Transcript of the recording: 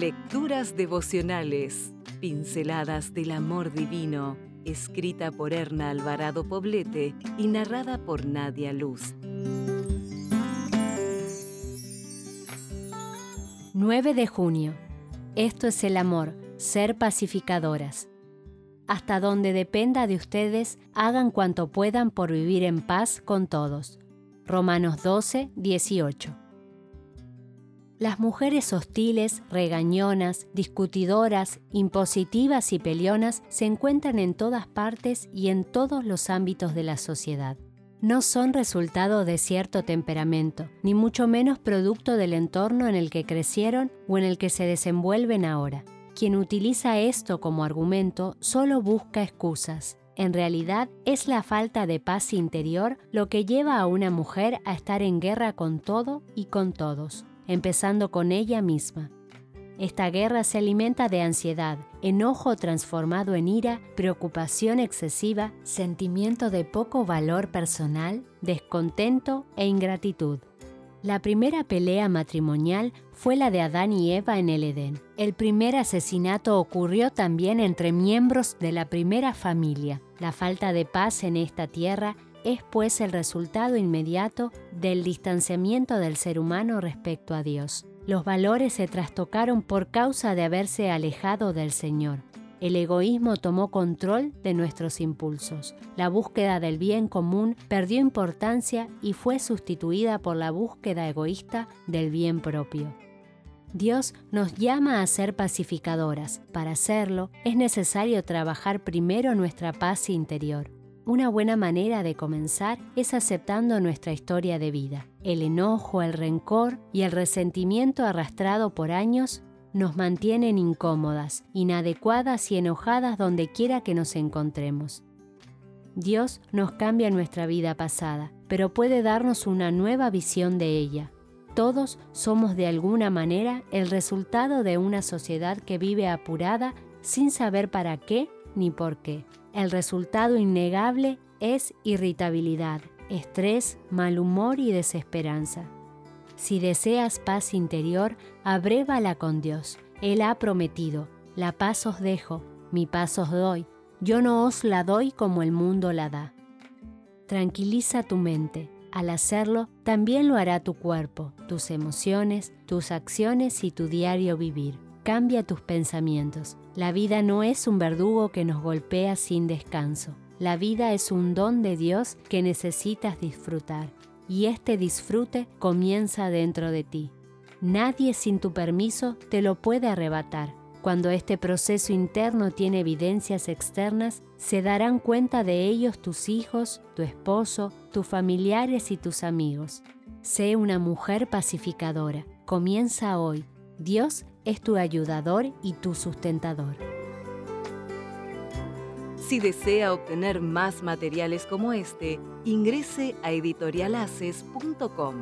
Lecturas devocionales, pinceladas del amor divino, escrita por Erna Alvarado Poblete y narrada por Nadia Luz. 9 de junio. Esto es el amor, ser pacificadoras. Hasta donde dependa de ustedes, hagan cuanto puedan por vivir en paz con todos. Romanos 12, 18. Las mujeres hostiles, regañonas, discutidoras, impositivas y peleonas se encuentran en todas partes y en todos los ámbitos de la sociedad. No son resultado de cierto temperamento, ni mucho menos producto del entorno en el que crecieron o en el que se desenvuelven ahora. Quien utiliza esto como argumento solo busca excusas. En realidad es la falta de paz interior lo que lleva a una mujer a estar en guerra con todo y con todos empezando con ella misma. Esta guerra se alimenta de ansiedad, enojo transformado en ira, preocupación excesiva, sentimiento de poco valor personal, descontento e ingratitud. La primera pelea matrimonial fue la de Adán y Eva en el Edén. El primer asesinato ocurrió también entre miembros de la primera familia. La falta de paz en esta tierra es pues el resultado inmediato del distanciamiento del ser humano respecto a Dios. Los valores se trastocaron por causa de haberse alejado del Señor. El egoísmo tomó control de nuestros impulsos. La búsqueda del bien común perdió importancia y fue sustituida por la búsqueda egoísta del bien propio. Dios nos llama a ser pacificadoras. Para hacerlo es necesario trabajar primero nuestra paz interior. Una buena manera de comenzar es aceptando nuestra historia de vida. El enojo, el rencor y el resentimiento arrastrado por años nos mantienen incómodas, inadecuadas y enojadas donde quiera que nos encontremos. Dios nos cambia nuestra vida pasada, pero puede darnos una nueva visión de ella. Todos somos de alguna manera el resultado de una sociedad que vive apurada sin saber para qué ni por qué. El resultado innegable es irritabilidad, estrés, mal humor y desesperanza. Si deseas paz interior, abrévala con Dios. Él ha prometido, la paz os dejo, mi paz os doy. Yo no os la doy como el mundo la da. Tranquiliza tu mente. Al hacerlo, también lo hará tu cuerpo, tus emociones, tus acciones y tu diario vivir. Cambia tus pensamientos. La vida no es un verdugo que nos golpea sin descanso. La vida es un don de Dios que necesitas disfrutar. Y este disfrute comienza dentro de ti. Nadie sin tu permiso te lo puede arrebatar. Cuando este proceso interno tiene evidencias externas, se darán cuenta de ellos tus hijos, tu esposo, tus familiares y tus amigos. Sé una mujer pacificadora. Comienza hoy. Dios es tu ayudador y tu sustentador. Si desea obtener más materiales como este, ingrese a editorialaces.com.